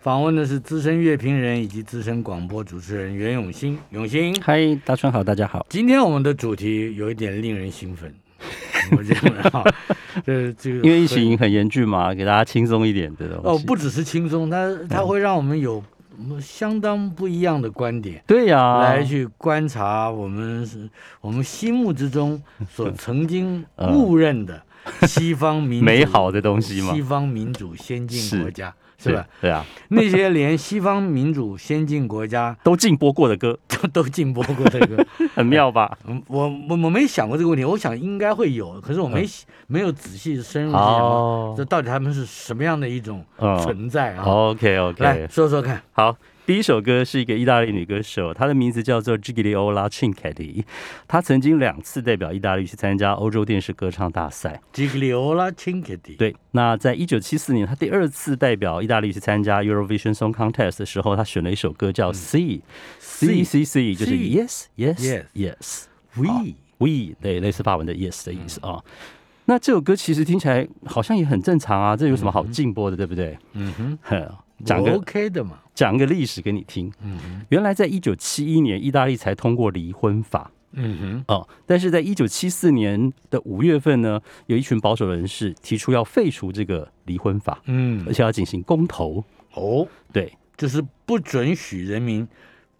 访问的是资深乐评人以及资深广播主持人袁永新。永新，嗨，大川好，大家好。今天我们的主题有一点令人兴奋，我认为哈，这这个因为疫情很严峻嘛，给大家轻松一点的东哦，不只是轻松，它它会让我们有相当不一样的观点。对呀、来去观察我们是我们心目之中所曾经 嗯。误认的西方民主美好的东西嘛。西方民主先进国家是吧？对啊，那些连西方民主先进国家 都禁播过的歌，都都禁播过的歌，很妙吧？嗯我我我没想过这个问题，我想应该会有，可是我没、没有仔细深入去想过，哦这到底他们是什么样的一种嗯存在啊？，OK OK，来说说看，好。第一首歌是一个意大利女歌手，她的名字叫做 Gigliola Cinquetti。她曾经两次代表意大利去参加欧洲电视歌唱大赛。Gigliola Cinquetti，对，那在一九七四年，她第二次代表意大利去参加 Eurovision Song Contest 的时候，她选了一首歌叫 C、C C C，就是 Yes Yes Yes Yes。We we 对，类似法文的 yes 的意思啊。那这首歌其实听起来好像也很正常啊，这有什么好禁播的，对不对？嗯哼，哼 讲个 OK 的嘛，讲个历史给你听。嗯，原来在一九七一年，意大利才通过离婚法嗯哼。哦，但是在一九七四年的五月份呢，有一群保守人士提出要废除这个离婚法，嗯而，且要进行公投。哦，对就是不准许人民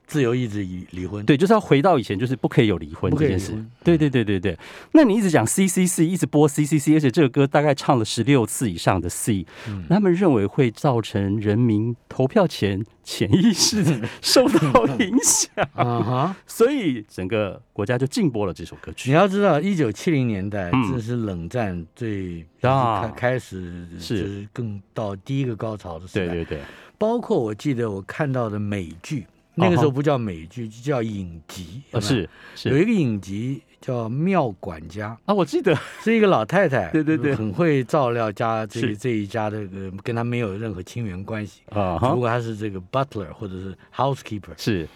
自由意志离离婚。，对，就是要回到以前，就是不可以有离婚这件事。对对对对对。那你一直讲 C C C，一直播 C C C，而且这个歌大概唱了十六次以上的 C，、嗯他们认为会造成人民投票前潜意识 受到影响，啊哈，所以整个国家就禁播了这首歌曲你。要知道，一九七零年代嗯这是冷战最啊开开始，是是更到第一个高潮的时代。对对对，包括我记得我看到的美剧，那个时候不叫美剧，就叫影集。呃有有？是是。有一个影集叫《妙管家啊，我记得》，是一个老太太，对对对。很会照料家这这一家的，呃跟她没有任何亲缘关系。啊哈。只不过他是这个 butler 或者是 housekeeper，是。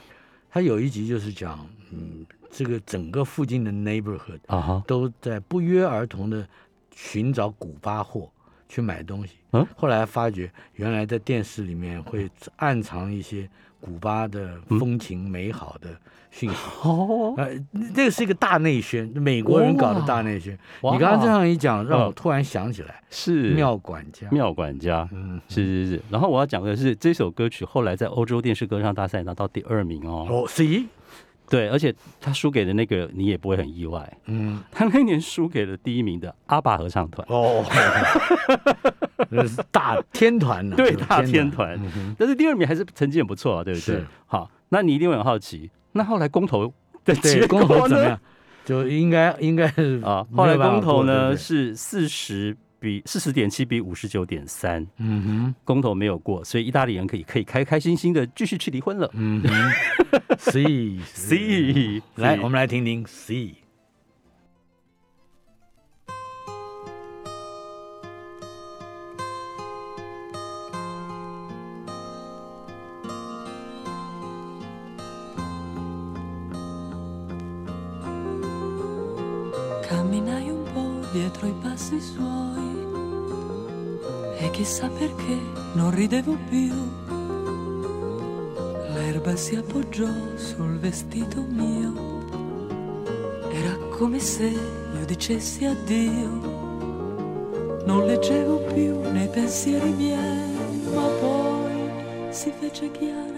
他有一集就是讲，嗯，这个整个附近的 neighborhood 啊哈。都在不约而同的寻找古巴货去买东西。嗯。后来发觉原来在电视里面会暗藏一些古巴的风情美好的讯息。哦呃，这个是一个大内宣，美国人搞的大内宣。你刚刚这样一讲，让我嗯突然想起来，是妙管家。妙管家。嗯，是是是，然后我要讲的是这首歌曲后来在欧洲电视歌唱大赛拿到第二名哦。哦，C，对，而且他输给的那个你也不会很意外，嗯，他那年输给了第一名的阿爸合唱团。哦，大天团呢，对大天团嗯但是第二名还是成绩很不错啊，对不对？好，那你一定会很好奇，那后来公投的对，结公投怎么样？？就应该应该是啊，后来公投呢是四十比四十点七比五十九点三，嗯公投没有过，所以意大利人可以可以开开心心的继续去离婚了哼。嗯哼，C C，来，我们来听听 C。Camminai un po' dietro i passi suoi e chissà perché non ridevo più. L'erba si appoggiò sul vestito mio, era come se io dicessi addio. Non leggevo più nei pensieri miei, ma poi si fece chiara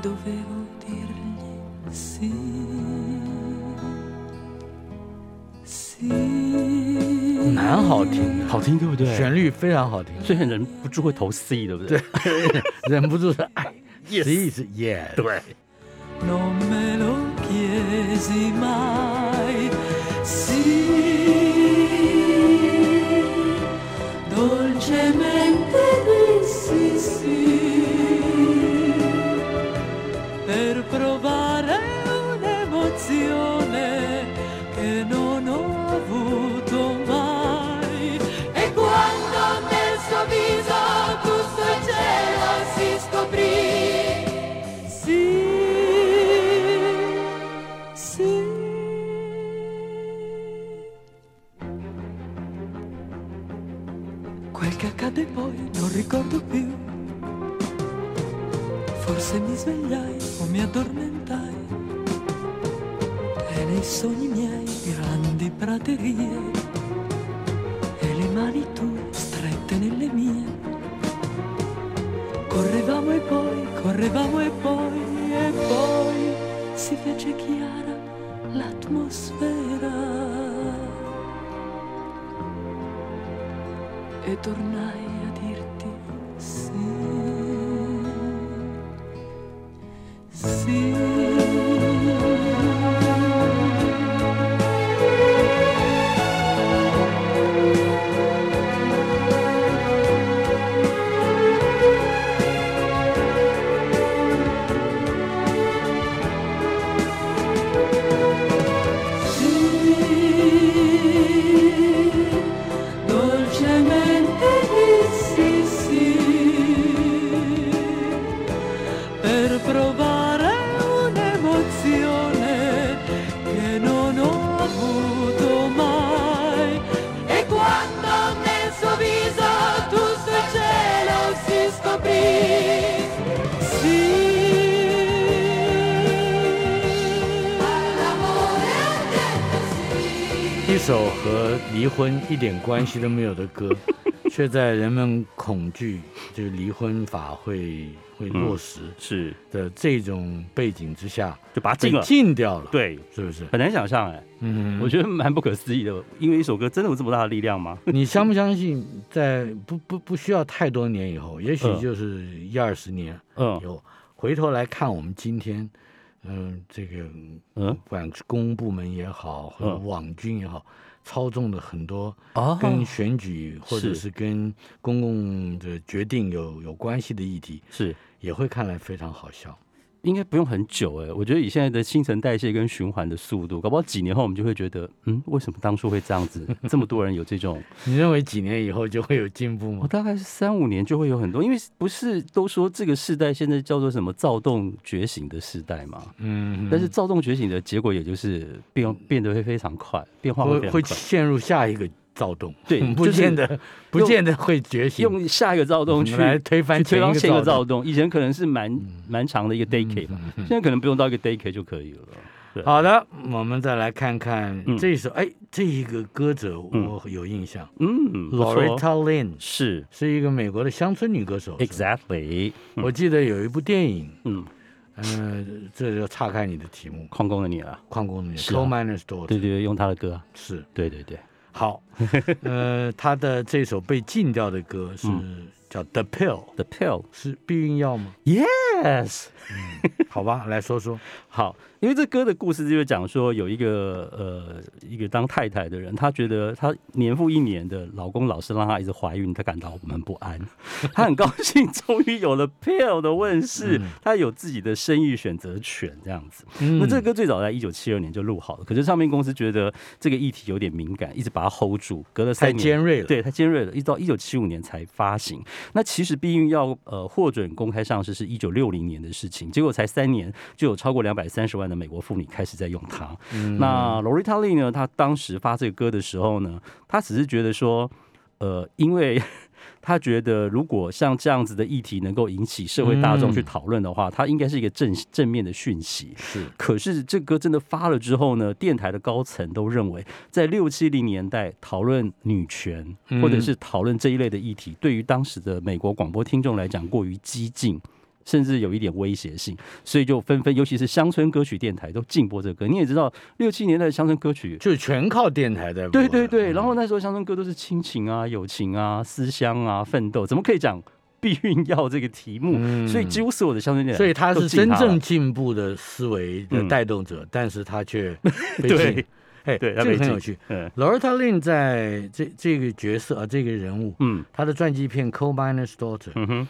dovevo dirgli sì. Sì. 蛮好听的，好听对不对？旋律非常好听，所以很忍不住会投 C，对不对？忍不住是爱 Yes C 是 Yes，对，non me lo chiesi mai. Sì, dolcemente dissi non ricordo più. Forse mi svegliai o mi addormentai. E nei sogni miei grandi praterie. E le mani tue strette nelle mie. Correvamo e poi, correvamo e poi, e poi si fece chiara l'atmosfera. Tornai 首和离婚一点关系都没有的歌，却在人们恐惧就是离婚法会会落实是的这种背景之下，就把它禁了。禁掉了，，对，是不是？很难想象哎，嗯，我觉得蛮不可思议的。因为一首歌真的有这么大的力量吗？你相不相信，在不不不需要太多年以后，也许嗯就是一二十年嗯以后，回头来看我们今天，嗯、这个嗯？不管公部门也好，或者嗯。网军也好，操纵的很多啊跟选举或者是是跟公共的决定有有关系的议题，是。也会看来非常好笑。应该不用很久哎，我觉得以现在的新陈代谢跟循环的速度，搞不好几年后我们就会觉得，嗯，为什么当初会这样子？这么多人有这种，你认为几年以后就会有进步吗？我大概是三五年就会有很多，因为不是都说这个时代现在叫做什么躁动觉醒的时代嘛？嗯，但是躁动觉醒的结果，也就是变变得会非常快，变化会会。陷入下一个躁动，对 不见得不见得会觉醒，用下一个躁动去来推翻前一个躁躁动。以前可能是蛮蛮长的一个 decade 吧，现在可能不用到一个 decade 就可以了。好的，我们再来看看嗯。这一首，哎，这一个歌者嗯。我有印象嗯，Loretta Lynn 是。是一个美国的乡村女歌手。exactly，嗯。我记得有一部电影，嗯，呃，这就岔开你的题目，矿工的你了，矿工女是啊。Coal Miner's Daughter 对对对，用他的歌啊，是。对对对，好，呃，他的这首被禁掉的歌是嗯叫 The Pill，The Pill。是避孕药吗？Yes，好吧，来说说。好，因为这歌的故事就是讲说，有一个呃一个当太太的人，她觉得她年复一年的老公老是让她一直怀孕，她感到我们不安。她很高兴，终于有了 pill 的问世，嗯她有自己的生育选择权，这样子。嗯那这个歌最早在一九七二年就录好了，可是唱片公司觉得这个议题有点敏感，一直把它 hold 住，隔了三年。尖锐了，对，太尖锐了，一直到一九七五年才发行。那其实避孕药呃获准公开上市是一九六零年的事情，结果才三年就有超过两百三十万的美国妇女开始在用它。嗯那 Loretta Lee 呢，她当时发这个歌的时候呢，她只是觉得说，呃，因为 她觉得如果像这样子的议题能够引起社会大众去嗯讨论的话，它应该是一个正正面的讯息。是可是这歌真的发了之后呢，电台的高层都认为，在六七零年代讨论女权嗯或者是讨论这一类的议题，对于当时的美国广播听众来讲过于激进。甚至有一点威胁性，所以就纷纷，尤其是乡村歌曲电台都禁播这个歌。你也知道，六七年代的乡村歌曲，就是全靠电台在播对对对，嗯。然后那时候乡村歌都是亲情啊、友情啊、思乡啊、奋斗，怎么可以讲避孕药这个题目？嗯。所以几乎所有的乡村电台，所以他是真正进步的思维的嗯。带动者，但是他却 被对禁。对。他被禁个很有趣。嗯。Loretta Lynn 在这这个角色啊，这个人物，嗯。他的传记片《Coal Miner's Daughter》嗯哼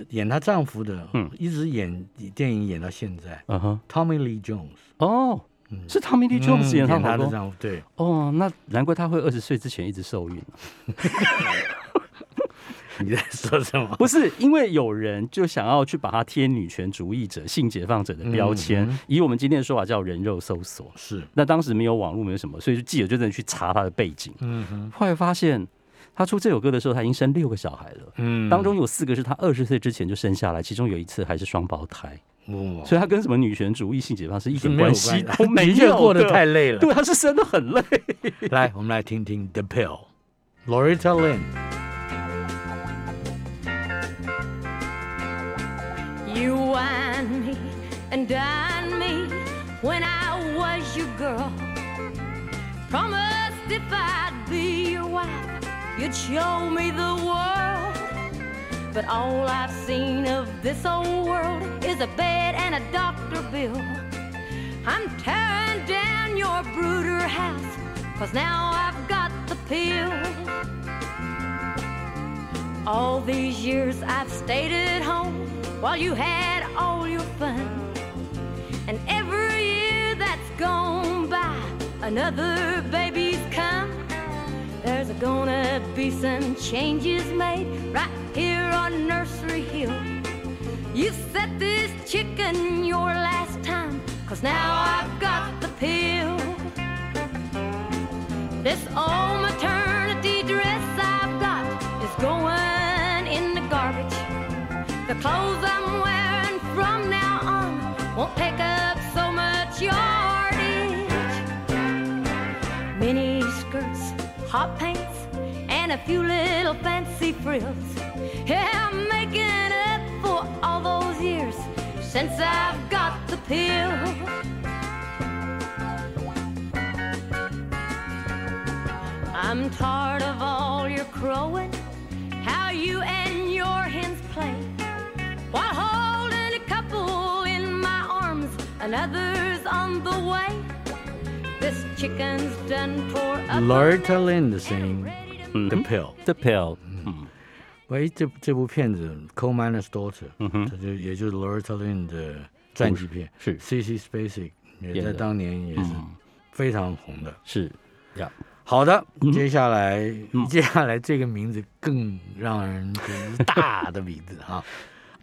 的演她丈夫的，嗯一直演电影演到现在嗯哼，，Tommy Lee Jones，哦，嗯是 Tommy Lee Jones 演嗯她。的丈夫，对，哦，那难怪她会二十岁之前一直受孕。你在说什么？不是因为有人就想要去把他贴女权主义者、性解放者的标签，嗯以我们今天的说法叫人肉搜索。是，那当时没有网络，没有什么，所以就记者就真的去查他的背景。嗯哼，后来发现他出这首歌的时候，他已经生六个小孩了，嗯当中有四个是他二十岁之前就生下来，其中有一次还是双胞胎，哦所以他跟什么女权主义、性解放是一点关系关都没有过得的太累了。对，他是生的很累。来，我们来听听 The Pill，Loretta Lynn。You wine me and dine me when I was your girl. Promised if I'd be your wife, you'd show me the world. But all I've seen of this old world is a bed and a doctor bill. I'm tearing down your brooder house, cause now I've got the pill. All these years I've stayed at home while you had all your fun. And every year that's gone by, another baby's come. There's gonna be some changes made right here on Nursery Hill. You set this chicken your last time, cause now I've got the pill. This old maternity dress I've got is going in the garbage. The clothes I'm wearing from now on won't take up hot pants, and a few little fancy frills. Yeah, I'm making up for all those years since I've got the pill. I'm tired of all your crowing, how you and your hens play. While holding a couple in my arms, another's on the way. This chicken's done tore up. Loretta Lynn 的声音嗯，The 哼 Pill。The Pill，嗯喂，这这部片子《Coal Miner's Daughter》，嗯哼它就也就是 Loretta Lynn 的传记片是，C.C. Spacek 也在当年也是嗯非常红的。是呀，好的，嗯接下来嗯接下来这个名字更让人觉得是大的名字哈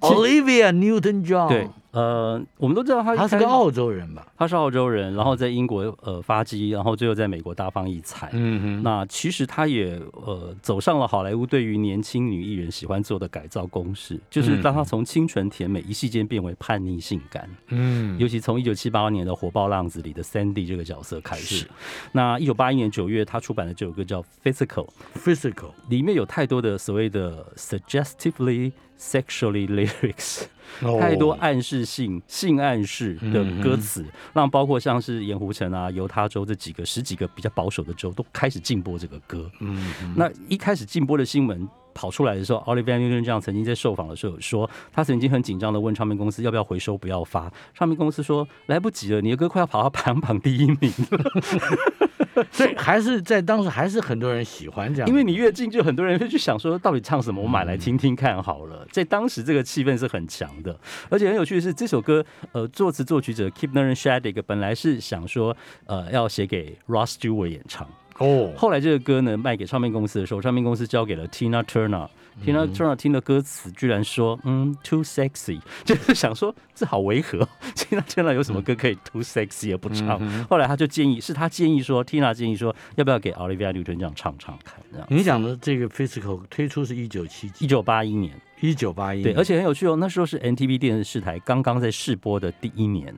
，Olivia Newton-John，对，呃，我们都知道他他是个澳洲人吧？他是澳洲人，然后在英国呃发迹，然后最后在美国大放异彩。嗯哼，那其实他也呃走上了好莱坞对于年轻女艺人喜欢做的改造公式，就是当他从清纯甜美一夕间变为叛逆性感，嗯，尤其从一九七八年的《火爆浪子》里的 Sandy 这个角色开始。是。那一九八一年九月，他出版的这首歌叫《Physical》，physical，里面有太多的所谓的 suggestively sexually lyrics。哦太多暗示性、性暗示的歌词，让包括像是盐湖城啊、犹他州这几个十几个比较保守的州都开始禁播这个歌。嗯，那一开始禁播的新闻跑出来的时候，Olivia Newton-John 曾经在受访的时候有说，他曾经很紧张的问唱片公司要不要回收、不要发。唱片公司说来不及了，你的歌快要跑到排行榜第一名了，所以还是在当时还是很多人喜欢这样，因为你越近，就很多人会去想说到底唱什么，我买来听听看好了。在当时这个气氛是很强的，而且很有趣的是，这首歌呃作词作曲者 Kipner Shadig 本来是想说呃要写给 Ross Stewart 演唱。哦，后来这个歌呢卖给唱片公司的时候，唱片公司交给了 Tina Turner。Tina Turner 听了歌词，居然说：“嗯，too sexy。”就是想说这好违和。Tina Turner 有什么歌可以 too sexy 也不唱？后来他就建议，是他建议说，Tina 建议说，要不要给 Olivia Newton 这样唱唱看？这样。你讲的这个 physical 推出是一九七几，一九八一年，一九八一，对，而且很有趣哦，那时候是 NTV 电视台刚刚在试播的第一年，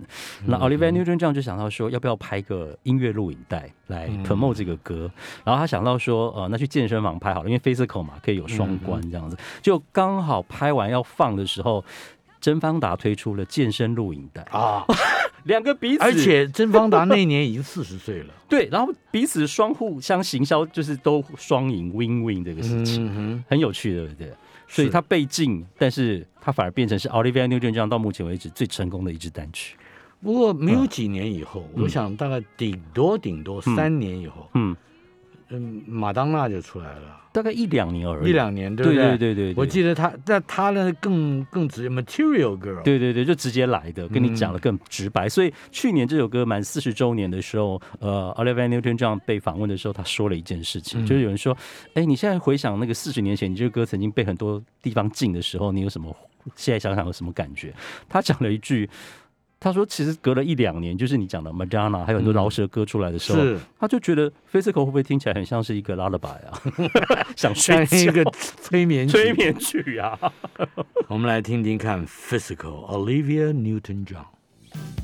那 Olivia Newton 这样就想到说，要不要拍个音乐录影带来 promote 这个歌，然后他想到说，呃，那去健身房拍好了，因为 physical 嘛，可以有双关这样子，就刚好拍完要放的时候。甄方达推出了健身录影带，啊，两个彼此，而且甄方达那一年已经四十岁了，对，然后彼此双互相行销，就是都双赢 win win 这个事情。嗯，很有趣的，对不对？所以是他被禁，但是他反而变成是 Olivia Newton john 到目前为止最成功的一支单曲。不过没有几年以后，我想大概顶多顶多三年以后，嗯，嗯，马当娜就出来了，大概一两年而已。一两年，对对不对对对，对我记得他，但他呢更更直接，Material Girl，，对对对，就直接来的，跟你嗯讲的更直白。所以去年这首歌满四十周年的时候，呃，Olivia Newton john 被访问的时候，他说了一件事情，嗯就是有人说，哎，你现在回想那个四十年前，你这个歌曾经被很多地方禁的时候，你有什么？现在想想有什么感觉？他讲了一句。他说其实隔了一两年，就是你讲的 Madonna，还有很多饶舌歌出来的时候，是他就觉得 Physical 会不会听起来很像是一个 lullaby 啊？想像睡觉一个催眠曲催眠曲啊。我们来听听看，Physical Olivia Newton-John。I'm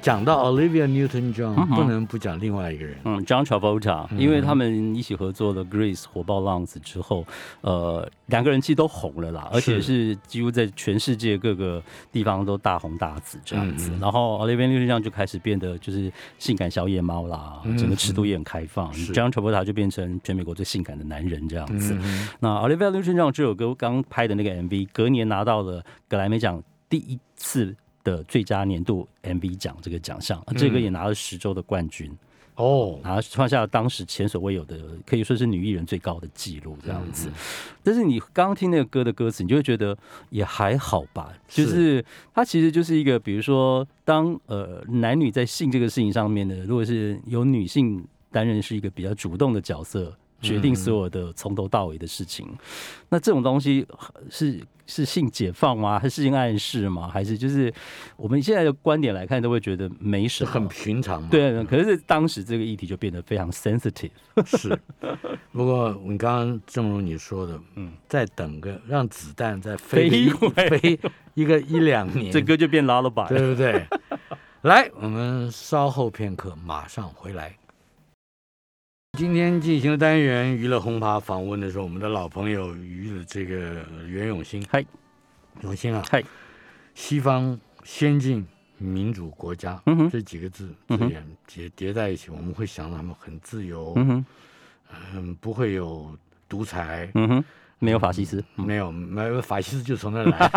讲到 Olivia Newton-John，、嗯不能不讲另外一个人。嗯，John Travolta，因为他们一起合作了《Grace》火爆浪子之后，呃，两个人其实都红了啦，而且是几乎在全世界各个地方都大红大紫这样子。嗯然后 Olivia Newton-John 就开始变得就是性感小野猫啦，嗯整个尺度也很开放。John Travolta 就变成全美国最性感的男人这样子。嗯那 Olivia Newton-John 这首歌刚拍的那个 MV，隔年拿到了格莱美奖第一次的最佳年度 MV 奖这个奖项，这个也拿了十周的冠军。哦，然后创下了当时前所未有的，可以说是女艺人最高的纪录这样嗯子。但是你刚刚听那个歌的歌词，你就会觉得也还好吧，就是它其实就是一个，比如说当呃男女在性这个事情上面呢，如果是由女性担任是一个比较主动的角色。决定所有的从头到尾的事情，那这种东西是是性解放吗？还是性暗示吗？还是就是我们现在的观点来看，都会觉得没什么，很平常嘛。对，可是当时这个议题就变得非常 sensitive。是。不过你刚刚正如你说的，嗯，再等个让子弹再飞一飞一回飞一个一两年，这歌就变 lullaby 对不对？来，我们稍后片刻，马上回来。今天进行的单元娱乐轰趴访问的是我们的老朋友娱的这个袁永新。嗨，永新啊，嗨，西方先进民主国家、嗯哼。这几个字字眼叠叠在一起，我们会想到他们很自由，嗯哼，嗯，不会有独裁。嗯哼，没有法西斯，嗯没有，没有法西斯就从那来。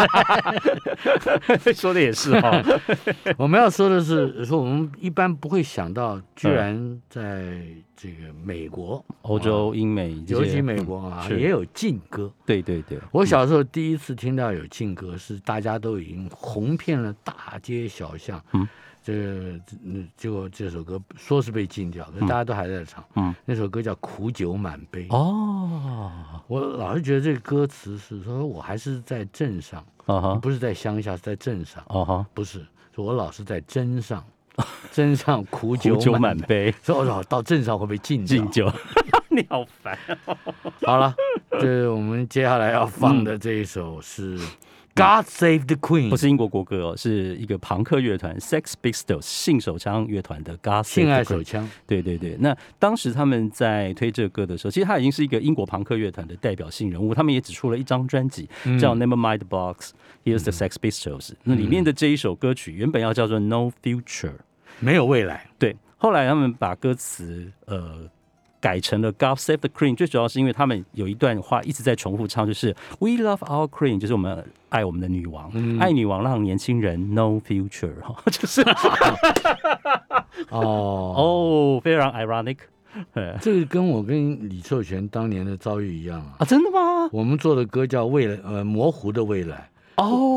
说的也是哈。我们要说的是，说我们一般不会想到，居然在这个美国，欧洲、英美尤其美国啊，嗯也有劲歌。对对对，我小时候第一次听到有劲歌，是大家都已经红遍了大街小巷。嗯，这个嗯，结果这首歌说是被禁掉，可是大家都还在唱。嗯，那首歌叫《苦酒满杯》。哦，我老是觉得这个歌词是说我还是在镇上，不是在乡下，是在镇上。哦哈，不是，说我老是在镇上，镇上 苦酒满满杯。杯，所以我老到镇上会被禁掉敬酒，你好烦。好了，这我们接下来要放的这一首是《God Save the Queen》，不是英国国歌哦，是一个朋克乐团 Sex Pistols 性手枪乐团的《God Save 性 the 爱 Queen 手枪。对对对，那当时他们在推这个歌的时候，其实他已经是一个英国朋克乐团的代表性人物，他们也只出了一张专辑，叫《Never Mind the Box》，Here's the Sex Pistols。那里面的这一首歌曲原本要叫做《No Future》，没有未来，对，后来他们把歌词呃改成了 God Save the Queen，最主要是因为他们有一段话一直在重复唱，就是 We love our Queen，就是我们爱我们的女王，爱女王让年轻人 No future，哈，就是 哦，哦，非常 ironic，哎这个跟我跟李寿全当年的遭遇一样啊。啊，真的吗？我们做的歌叫未来，呃，模糊的未来。哦，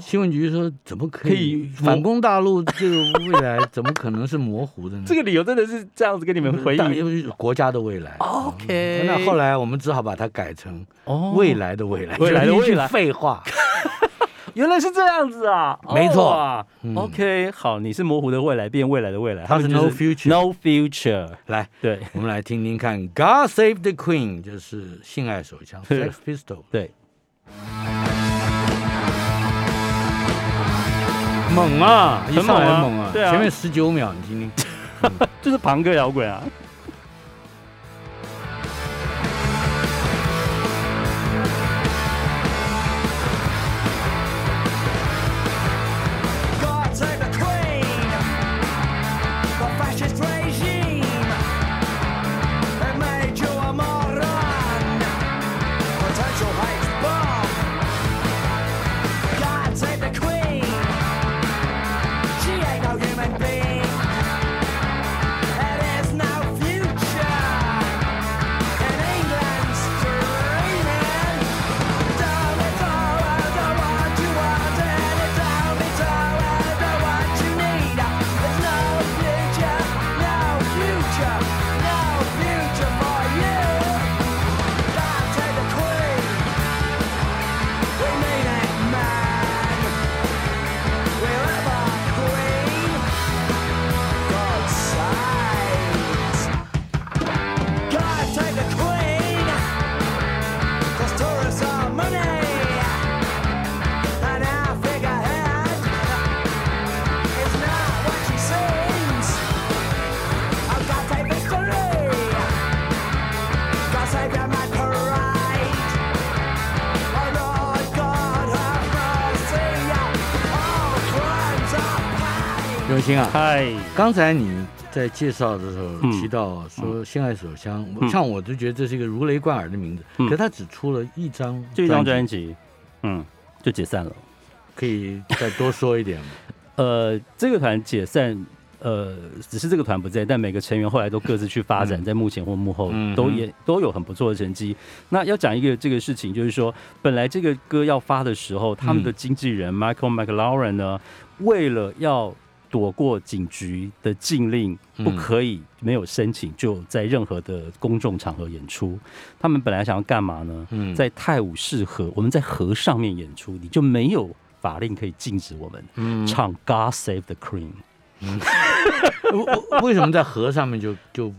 新闻局说怎么可可以以反攻大陆？这个未来怎么可能是模糊的呢？这个理由真的是这样子跟你们回忆。因为国家的未来。OK，那后来我们只好把它改成哦。未来的未来，未来的未来。废话。原来是这样子啊，没错。哦。嗯。OK，好，你是模糊的未来变未来的未来，它是他们 no future no future，来，对。我们来听听看，God Save the Queen，就是性爱手枪是 Sex Pistol，对，猛啊，一很上来猛啊猛啊，对啊前面十九秒，你听听。这是朋克摇滚啊。啊，嗨，刚才你在介绍的时候嗯。提到说性爱手枪，像我就觉得这是一个如雷贯耳的名字，嗯。可他只出了一张，就一张专，辑，嗯，就解散了。可以再多说一点吗？呃，这个团解散，呃，只是这个团不在，但每个成员后来都各自去发展，嗯。在幕前或幕后嗯都也都有很不错的成绩。那要讲一个这个事情，就是说，本来这个歌要发的时候，他们的经纪人 Michael McLaurin 呢，为了要躲过警局的禁令，嗯。不可以没有申请就在任何的公众场合演出。他们本来想要干嘛呢？嗯。在泰晤士河，我们在河上面演出，你就没有法令可以禁止我们嗯。唱《God Save the Queen》，为 为什么在河上面就就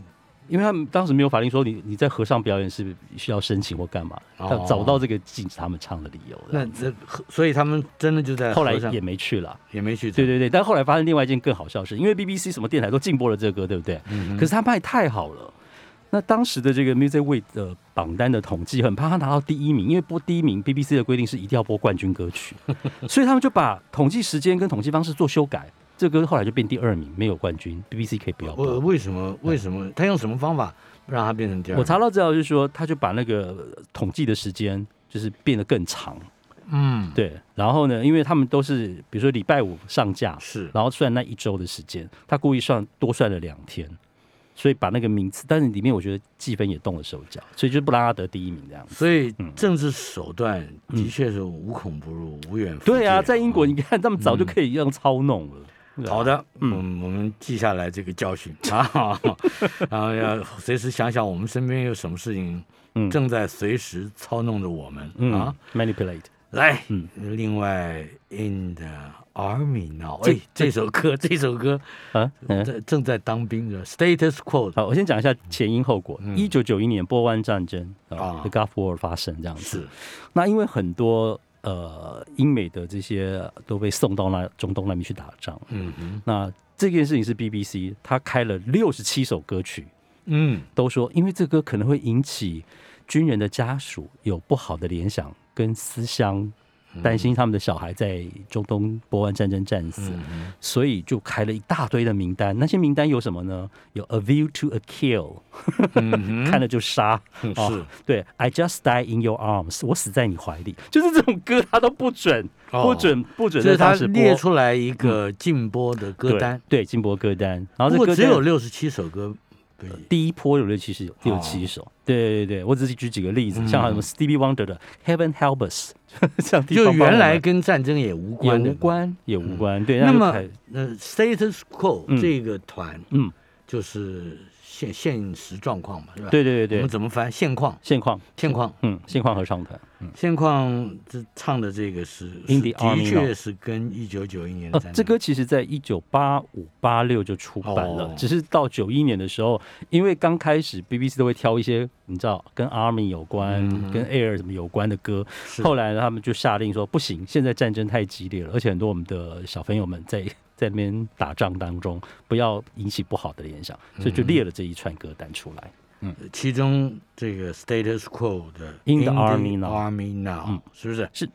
因为他们当时没有法令说你你在河上表演是需要申请或干嘛，哦他找不到这个禁止他们唱的理由。那这所以他们真的就在后来也没去了，也没去，对对对，但后来发生另外一件更好笑的事，因为 BBC 什么电台都禁播了这个歌，对不对？嗯可是他卖太好了。那当时的这个 Music Week 的榜单的统计，很怕他拿到第一名，因为播第一名，BBC 的规定是一定要播冠军歌曲，所以他们就把统计时间跟统计方式做修改。这歌后来就变第二名，没有冠军，BBC 可以不要播。我为什么为什么他用什么方法让他变成第二？我查到资料就是说，他就把那个统计的时间就是变得更长，嗯对。然后呢，因为他们都是比如说礼拜五上架，是然后算那一周的时间，他故意算多算了两天，所以把那个名次，但是里面我觉得计分也动了手脚，所以就不让他得第一名这样子。所以嗯政治手段的确是无孔不入、无远弗对啊，届在英国啊你看他们早就可以这样操弄了。好，的，嗯嗯，我们记下来这个教训 啊，然后要随时想想我们身边有什么事情嗯正在随时操弄着我们嗯啊。，manipulate，来，嗯另外，In the Army now，这哎，这首歌，这首歌啊，嗯。正正在当兵的 Status Quo 好，我先讲一下前因后果。嗯一九九一年波湾战争啊啊，The Gulf War 发生这样子。是那因为很多呃英美的这些都被送到那中东那边去打仗。嗯哼。那这件事情是 BBC，他开了六十七首歌曲，嗯。都说因为这歌可能会引起军人的家属有不好的联想跟思乡，担心他们的小孩在中东波湾战争战死，嗯所以就开了一大堆的名单。那些名单有什么呢？有 A View to a Kill，嗯看了就杀。哼，哦是对，I just die in your arms，我死在你怀里，就是这种歌，他都不准，哦不准，不准就是他在当时播列出来一个禁播的歌单，对，对，金箔歌单，然后不过这歌只有六十七首歌，对，第一波有六七十六七首，对对对，我只是举几个例子，像什么 Stevie Wonder 的 Heaven Help Us，就原来跟战争也无关也无。关，也无关，对。那么就开，呃，Status Quo 嗯。这个团，嗯，就是现现实状况嘛，是吧？对对对对。我们，怎么翻？现况，现况，现况，嗯，现况合唱团，嗯，现况这唱的这个是的确是跟一九九一年的呃。这歌其实在一九八五八六就出版了，哦。只是到九一年的时候，因为刚开始 BBC 都会挑一些你知道跟 Army 有关、嗯跟 Air 什么有关的歌，是。后来呢他们就下令说不行，现在战争太激烈了，而且很多我们的小朋友们在在那边打仗当中，不要引起不好的联想，所以就列了这一串歌单出来。嗯其中这个 Status Quo 的 In the Army Now Army Now，、嗯是不是？是。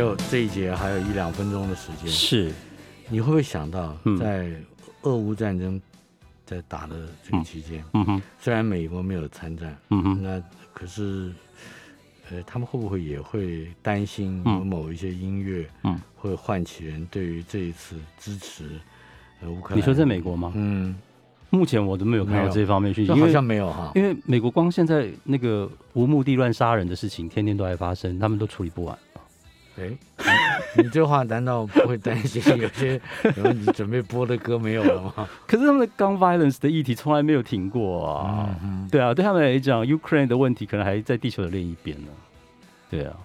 有这一节还有一两分钟的时间，是。你会不会想到嗯。在俄乌战争在打的这个期间，嗯。哼。虽然美国没有参战，嗯哼。那可是，呃，他们会不会也会担心某一些音乐，嗯，会唤起人对于这一次支持呃乌克兰？你说在美国吗？嗯，目前我都没有看到这方面讯息，好像没有哈。因为美国光现在那个无目的乱杀人的事情，天天都在发生，他们都处理不完。哎，你 你这话难道不会担心有些有你准备播的歌没有了吗？可是他们的 gun violence 的议题从来没有停过啊。嗯对啊，对他们来讲，Ukraine 的问题可能还在地球的另一边呢。对啊，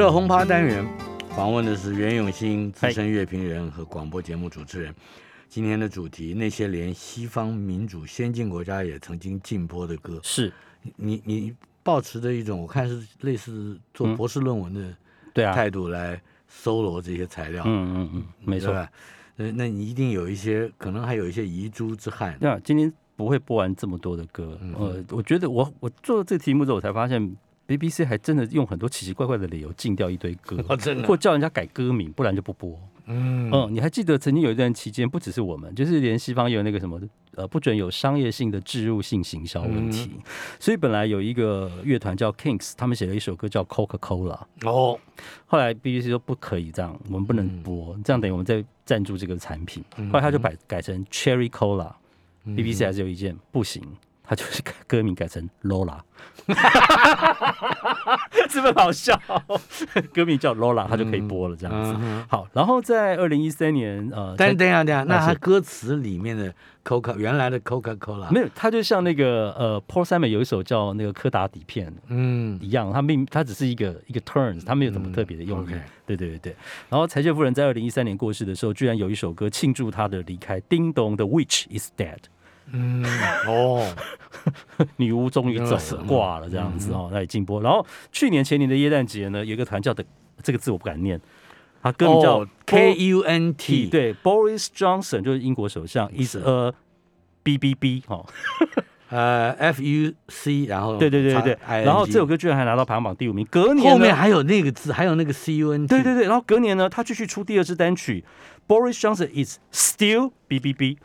乐轰趴单元访问的是袁永新，资深乐评人和广播节目主持人。今天的主题，那些连西方民主先进国家也曾经禁播的歌。是，你你抱持着一种，我看是类似做嗯博士论文的对啊，态度来搜罗这些材料，嗯嗯嗯，没错？那那你一定有一些，可能还有一些遗珠之憾。那今天不会播完这么多的歌，嗯呃，我觉得我我做这个题目之后，我才发现 BBC 还真的用很多奇奇怪怪的理由禁掉一堆歌，哦真的？或叫人家改歌名，不然就不播。嗯。嗯，你还记得曾经有一段期间，不只是我们，就是连西方也有那个什么呃，不准有商业性的置入性行销问题。嗯。所以本来有一个乐团叫 Kings，他们写了一首歌叫 Coca Cola，哦，后来 BBC 说不可以这样，我们不能嗯。播，这样等于我们在赞助这个产品。后来他就改改成 Cherry Cola，BBC、还是有意见，不行。他就是 歌名改成 Lola，是不是好笑？歌名叫 Lola，他就可以播了这样子。好，然后在二零一三年，呃，才但等一下等一下，那啊是歌词里面的 Coca 原来的 Coca Cola 没有，他就像那个呃，Paul Simon 有一首叫那个柯达底片嗯一样，他命他只是一个一个 turns，他没有什么特别的用意。嗯对对对对。然后柴契夫人在二零一三年过世的时候，居然有一首歌庆祝他的离开，《叮咚的 Witch is Dead》，嗯。哦，女巫终于走了，嗯挂了这样子哦，那也禁播。然后去年前年的耶诞节呢，有一个团叫的这个字我不敢念，他歌名叫哦 K U N T 对 Boris Johnson 就是英国首相，is a B B B 哦，呃 F U C，然后对对对对然后这首歌居然还拿到排行榜第五名，隔年后面还有那个字，还有那个 C U N 对对对，然后隔年呢，他继续出第二支单曲，Boris Johnson is still B B B，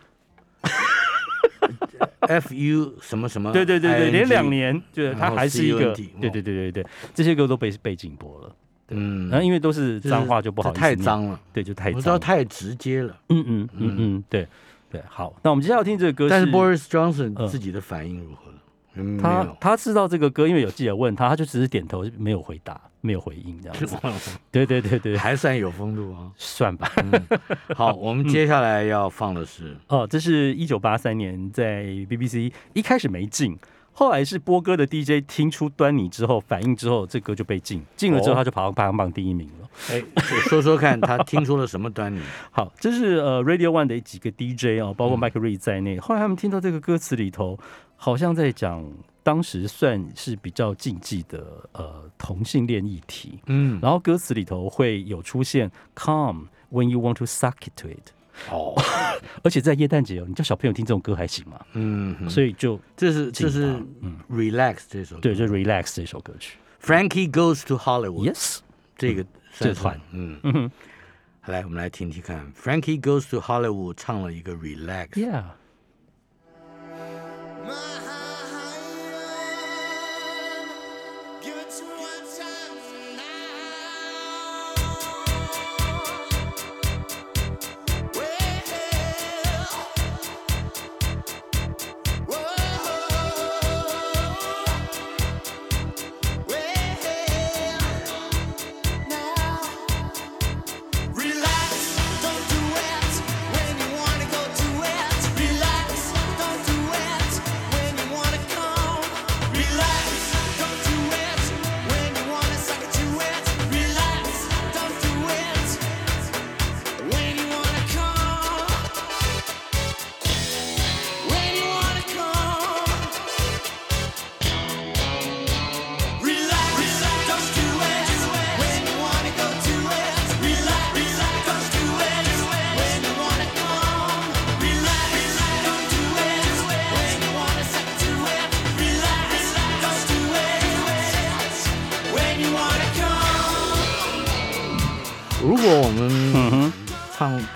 F U 什么什么，对对对对，连两，年，对，他然后还是一个，对对对对对，这些歌都被被禁播了，嗯。然后因为都是脏话就不好意思太，脏了，对，就太我知道太直接了。嗯嗯嗯嗯，对对，好，那我们接下来要听这个歌但是是 Boris Johnson 嗯。自己的反应如何？嗯，他他知道这个歌，因为有记者问他，他就只是点头，没有回答，没有回应这样子。对对对对，还算有风度啊。算吧。好，我们接下来要放的是，哦，这是一九八三年在 BBC 一开始没进，后来是波哥的 DJ 听出端倪之后，反应之后，这歌就被禁，禁了之后哦他就跑到排行榜第一名了。哎，说说看他听出了什么端倪？好，这是呃 Radio One 的几个 DJ 哦，嗯包括 Mike Reed 在内。后来他们听到这个歌词里头，好像在讲当时算是比较禁忌的呃同性恋议题。嗯，然后歌词里头会有出现 “Come when you want to suck it to it”，哦，而且在耶诞节哦，你叫小朋友听这种歌还行吗？嗯，所以就这是这是嗯 Relax 这首歌，对，就 Relax 这首歌曲。Frankie Goes to Hollywood，Yes，这个这团，嗯，嗯哼来，我们来听听看，Frankie Goes to Hollywood 唱了一个 Relax，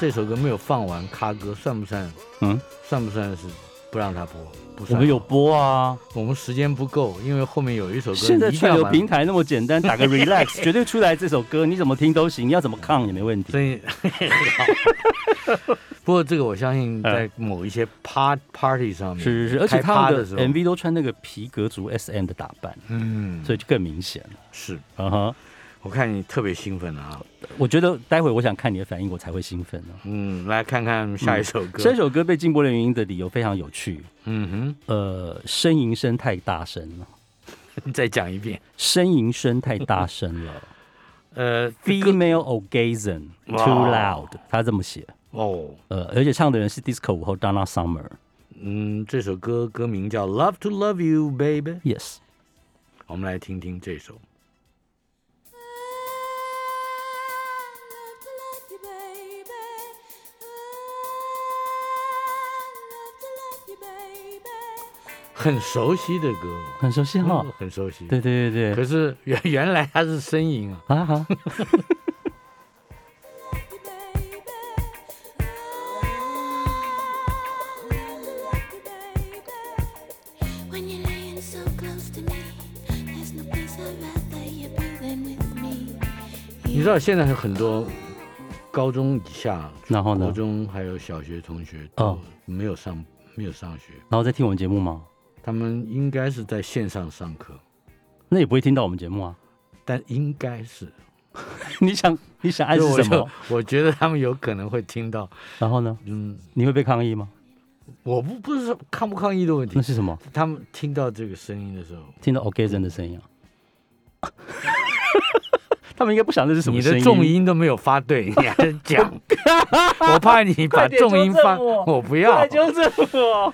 这首歌没有放完，咖歌算不算？嗯，算不算是不让他播？不算。我们有，播啊。我们时间不够，因为后面有一首歌现在串流平台那么简单，打个 relax 绝对出来这首歌，你怎么听都行，你要怎么抗也没问题。所以。不过这个我相信在某一些 part party 上面，是是是，而且开他们的 MV 都穿那个皮革族 SM 的打扮，嗯，所以就更明显了。是嗯哼，我看你特别兴奋啊。我觉得待会我想看你的反应，我才会兴奋呢。嗯，来看看下一首歌。这首歌被禁播的原因的理由非常有趣，嗯哼呃，呻吟声太大声了，你再讲一遍。呻吟声太大声了 呃，，female orgasm 哇 too loud，他这么写。哦，呃，而且唱的人是 disco 舞后 Donna Summer。嗯，这首歌歌名叫《Love to Love You, Baby》，Yes，我们来听听这首。很熟悉的歌，很熟悉哈嗯。很熟悉。对对对对，可是原原来他是呻吟啊。啊哈 with me. 你知道现在有很多高中以下、然后呢高中还有小学同学都哦没有上没有上学，然后再听我们节目吗？他们应该是在线上上课，那也不会听到我们节目啊。但应该是 你想你想暗示什么？我觉得他们有可能会听到，然后呢？嗯，你会被抗议吗？我不不是说抗不抗议的问题那，是什么？他们听到这个声音的时候，听到 orgasm 的声音啊？他们应该不想这是什么声音。你的重音都没有发对，你还是讲，我怕你把重音发，我我不要快，纠正我！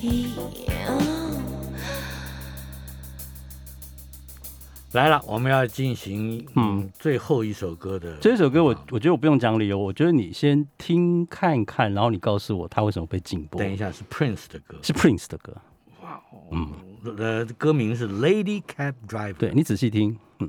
Oh. 来了，我们要进行嗯嗯。最后一首歌的这首歌我我觉得我不用讲理由，我觉得你先听看看，然后你告诉我他为什么被禁播。等一下是 Prince 的歌，是 Prince 的歌，哇哦，嗯。呃，歌名是 Lady Cab Driver。对你仔细听，嗯，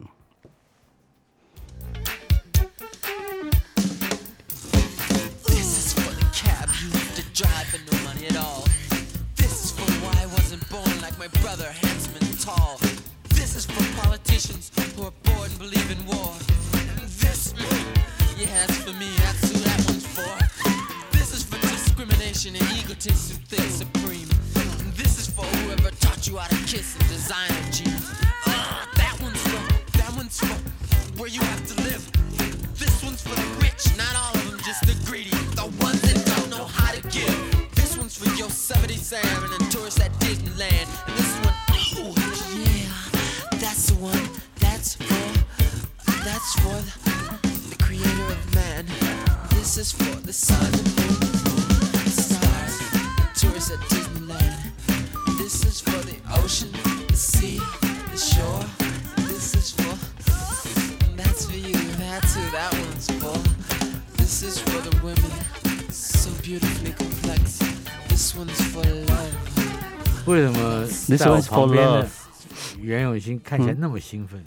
my brother, handsome and tall. This is for politicians who are bored and believe in war. This, yeah, that's for me, that's who that one's for. This is for discrimination and egotists who think supreme. This is for whoever taught you how to kiss and designer jeans. Ah, that one's for, that one's for where you have to live. This one's for the rich, not all of them, just the greedy. The ones that don't know how to give. This one's for Yosemite Sam and the tourists at Disneyland. And this one, oh, yeah, that's the one. That's for, that's for the, creator of man. This is for the sun, the moon, the stars, tourists at Disneyland. This is for the ocean, the sea, the shore. This is for that's for you, that's who that one's for. This is for the women, so beautifully complex. This one's for. 为什么 This 在我旁边的袁咏欣看起来那么兴奋？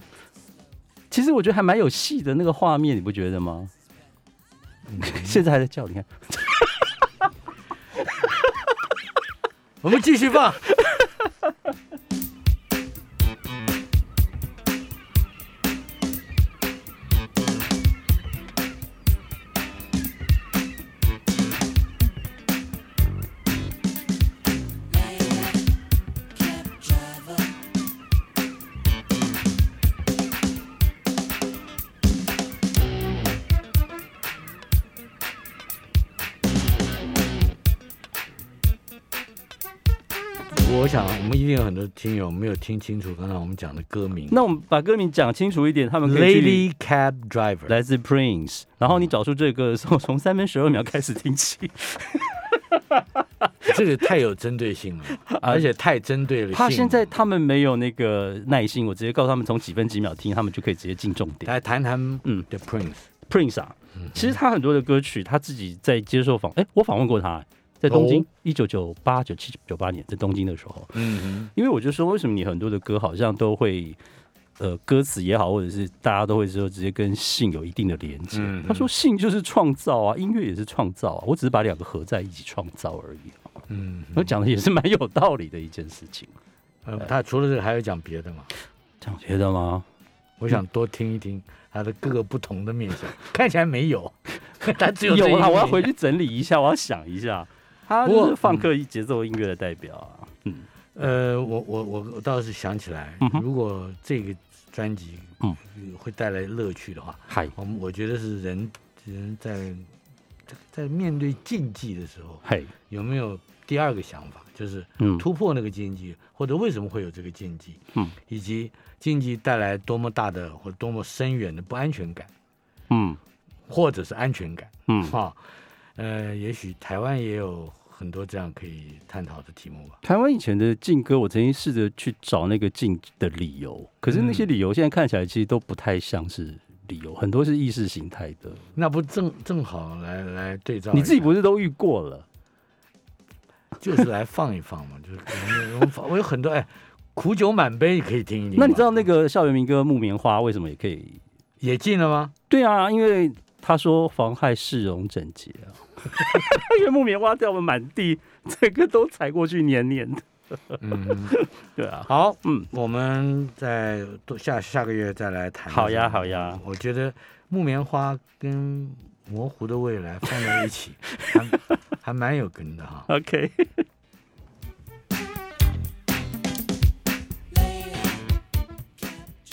其实我觉得还蛮有戏的那个画面，你不觉得吗？现在还在叫，你看，我们继续放。们一定有很多听友没有听清楚刚才我们讲的歌名。那我们把歌名讲清楚一点，他们可以 Lady Cab Driver，来自 Prince，然后你找出这个歌的时候，从三分十二秒开始听起。这个太有针对性了，而且太针对了。他现在他们没有那个耐心，我直接告诉他们从几分几秒听，他们就可以直接进重点。来谈谈嗯嗯 The Prince，Prince 啊，其实他很多的歌曲，他自己在接受访，哎，我访问过他，在东京哦，一九九八、九七、九八年在东京的时候，嗯因为我就说，为什么你很多的歌好像都会，呃，歌词也好，或者是大家都会说直接跟性有一定的连接。嗯他说性就是创造啊，音乐也是创造啊，我只是把两个合在一起创造而已。嗯我讲的也是蛮有道理的一件事情。嗯，呃，他除了这个还有讲别的吗？讲别的吗？我想多听一听他的各个不同的面相，看起来没有，他只有有啦，我要回去整理一下，我要想一下。他不过就是放克节奏音乐的代表啊。嗯，呃，我我我我倒是想起来如果这个专辑嗯。会带来乐趣的话，嗨。我们我觉得是人人在在面对禁忌的时候，嘿，有没有第二个想法，就是嗯。突破那个禁忌，或者为什么会有这个禁忌，嗯，以及禁忌带来多么大的或多么深远的不安全感，嗯。或者是安全感，嗯，哈、呃，也许台湾也有很多这样可以探讨的题目吧。台湾以前的禁歌，我曾经试着去找那个禁的理由，可是那些理由现在看起来其实都不太像是理由，很多是意识形态的。那不正正好来来对照，你自己不是都遇过了？就是来放一放嘛，就是我我有很多哎，苦酒满杯可以听一听。那你知道那个校园民歌《木棉花》为什么也可以？也禁了吗？对啊，因为他说妨害市容整洁啊，因为木棉花掉了满地，这个都踩过去黏黏的。嗯，对啊，好，嗯，我们在多下下个月再来谈。好呀好呀我觉得木棉花跟模糊的未来放在一起，还还蛮有根的哈。OK。